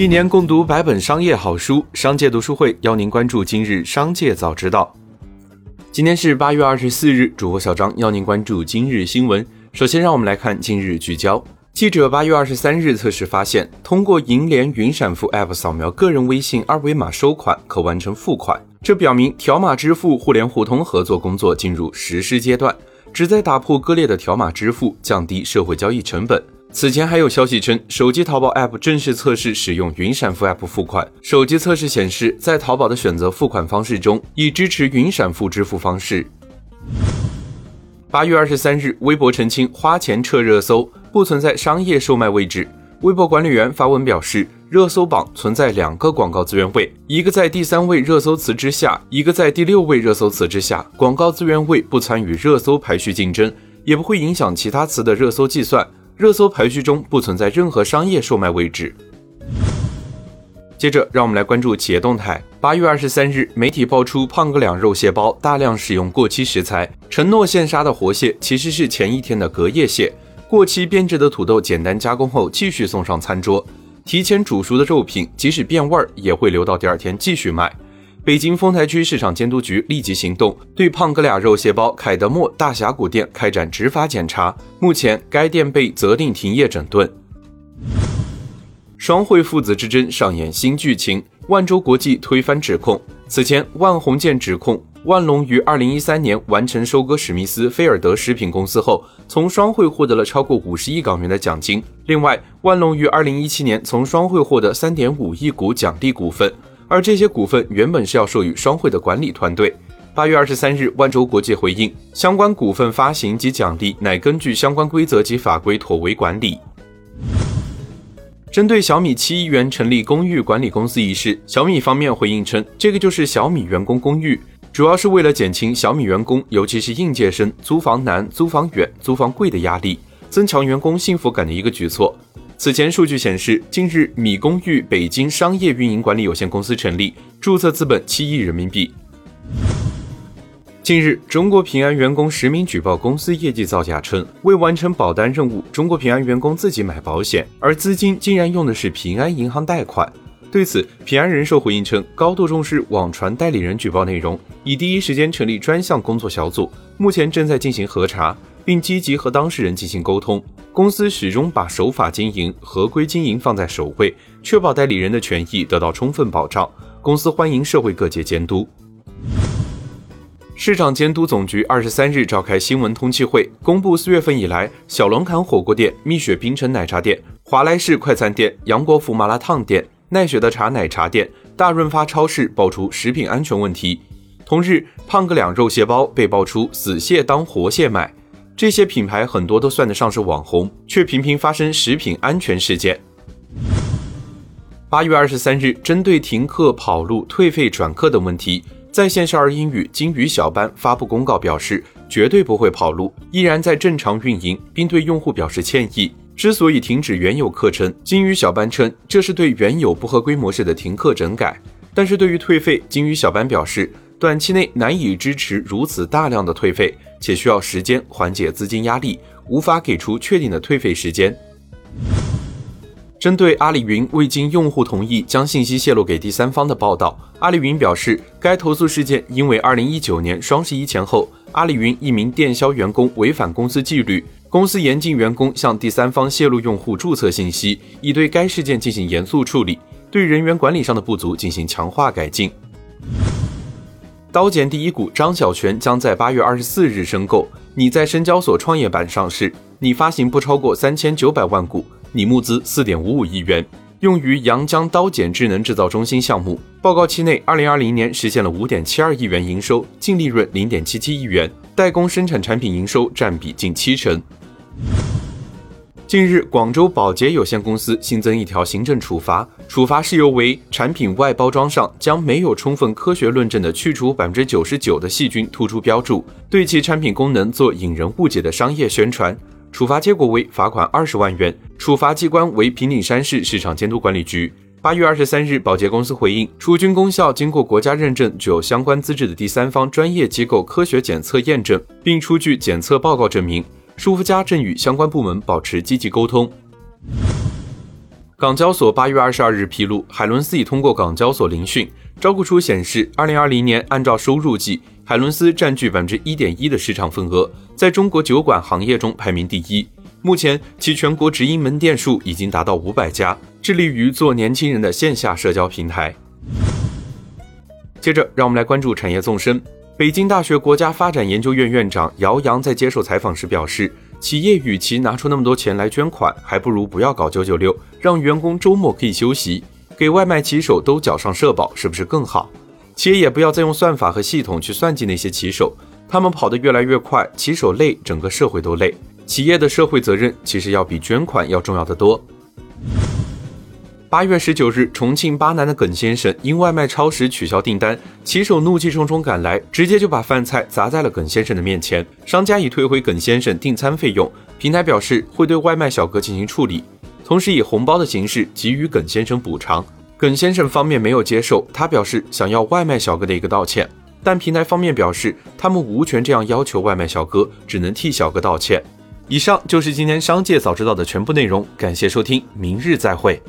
一年共读百本商业好书，商界读书会邀您关注今日商界早知道。今天是八月二十四日，主播小张邀您关注今日新闻。首先，让我们来看今日聚焦。记者八月二十三日测试发现，通过银联云闪付 App 扫描个人微信二维码收款，可完成付款。这表明条码支付互联互通合作工作进入实施阶段，旨在打破割裂的条码支付，降低社会交易成本。此前还有消息称，手机淘宝 App 正式测试使用云闪付 App 付款。手机测试显示，在淘宝的选择付款方式中，已支持云闪付支付方式。八月二十三日，微博澄清花钱撤热搜不存在商业售卖位置。微博管理员发文表示，热搜榜存在两个广告资源位，一个在第三位热搜词之下，一个在第六位热搜词之下。广告资源位不参与热搜排序竞争，也不会影响其他词的热搜计算。热搜排序中不存在任何商业售卖位置。接着，让我们来关注企业动态。八月二十三日，媒体爆出胖哥俩肉蟹包大量使用过期食材，承诺现杀的活蟹其实是前一天的隔夜蟹。过期变质的土豆简单加工后继续送上餐桌，提前煮熟的肉品即使变味儿也会留到第二天继续卖。北京丰台区市场监督局立即行动，对胖哥俩肉蟹包凯德莫大峡谷店开展执法检查。目前，该店被责令停业整顿。双汇父子之争上演新剧情，万洲国际推翻指控。此前，万宏建指控万隆于二零一三年完成收割史密斯菲尔德食品公司后，从双汇获得了超过五十亿港元的奖金。另外，万隆于二零一七年从双汇获得三点五亿股奖励股份。而这些股份原本是要授予双汇的管理团队。八月二十三日，万洲国际回应，相关股份发行及奖励乃根据相关规则及法规妥为管理。针对小米七亿元成立公寓管理公司一事，小米方面回应称，这个就是小米员工公寓，主要是为了减轻小米员工，尤其是应届生租房难、租房远、租房贵的压力，增强员工幸福感的一个举措。此前数据显示，近日米公寓北京商业运营管理有限公司成立，注册资本七亿人民币。近日，中国平安员工实名举报公司业绩造假，称为完成保单任务，中国平安员工自己买保险，而资金竟然用的是平安银行贷款。对此，平安人寿回应称，高度重视网传代理人举报内容，已第一时间成立专项工作小组，目前正在进行核查。并积极和当事人进行沟通。公司始终把守法经营、合规经营放在首位，确保代理人的权益得到充分保障。公司欢迎社会各界监督。市场监督总局二十三日召开新闻通气会，公布四月份以来，小龙坎火锅店、蜜雪冰城奶茶店、华莱士快餐店、杨国福麻辣烫店、奈雪的茶奶茶店、大润发超市爆出食品安全问题。同日，胖哥俩肉蟹包被爆出死蟹当活蟹卖。这些品牌很多都算得上是网红，却频频发生食品安全事件。八月二十三日，针对停课、跑路、退费、转课等问题，在线少儿英语金鱼小班发布公告表示，绝对不会跑路，依然在正常运营，并对用户表示歉意。之所以停止原有课程，金鱼小班称这是对原有不合规模式的停课整改。但是对于退费，金鱼小班表示，短期内难以支持如此大量的退费。且需要时间缓解资金压力，无法给出确定的退费时间。针对阿里云未经用户同意将信息泄露给第三方的报道，阿里云表示，该投诉事件因为2019年双十一前后，阿里云一名电销员工违反公司纪律，公司严禁员工向第三方泄露用户注册信息，已对该事件进行严肃处理，对人员管理上的不足进行强化改进。刀剪第一股张小泉将在八月二十四日申购。拟在深交所创业板上市，拟发行不超过三千九百万股，拟募资四点五五亿元，用于阳江刀剪智能制造中心项目。报告期内，二零二零年实现了五点七二亿元营收，净利润零点七七亿元，代工生产产品营收占比近七成。近日，广州宝洁有限公司新增一条行政处罚，处罚事由为产品外包装上将没有充分科学论证的去除百分之九十九的细菌突出标注，对其产品功能做引人误解的商业宣传。处罚结果为罚款二十万元，处罚机关为平顶山市市场监督管理局。八月二十三日，宝洁公司回应，除菌功效经过国家认证、具有相关资质的第三方专业机构科学检测验证，并出具检测报告证明。舒肤佳正与相关部门保持积极沟通。港交所八月二十二日披露，海伦斯已通过港交所聆讯。招股书显示，二零二零年按照收入计，海伦斯占据百分之一点一的市场份额，在中国酒馆行业中排名第一。目前，其全国直营门店数已经达到五百家，致力于做年轻人的线下社交平台。接着，让我们来关注产业纵深。北京大学国家发展研究院院长姚洋在接受采访时表示。企业与其拿出那么多钱来捐款，还不如不要搞九九六，让员工周末可以休息，给外卖骑手都缴上社保，是不是更好？企业也不要再用算法和系统去算计那些骑手，他们跑得越来越快，骑手累，整个社会都累。企业的社会责任其实要比捐款要重要的多。八月十九日，重庆巴南的耿先生因外卖超时取消订单，骑手怒气冲冲赶来，直接就把饭菜砸在了耿先生的面前。商家已退回耿先生订餐费用，平台表示会对外卖小哥进行处理，同时以红包的形式给予耿先生补偿。耿先生方面没有接受，他表示想要外卖小哥的一个道歉，但平台方面表示他们无权这样要求外卖小哥，只能替小哥道歉。以上就是今天商界早知道的全部内容，感谢收听，明日再会。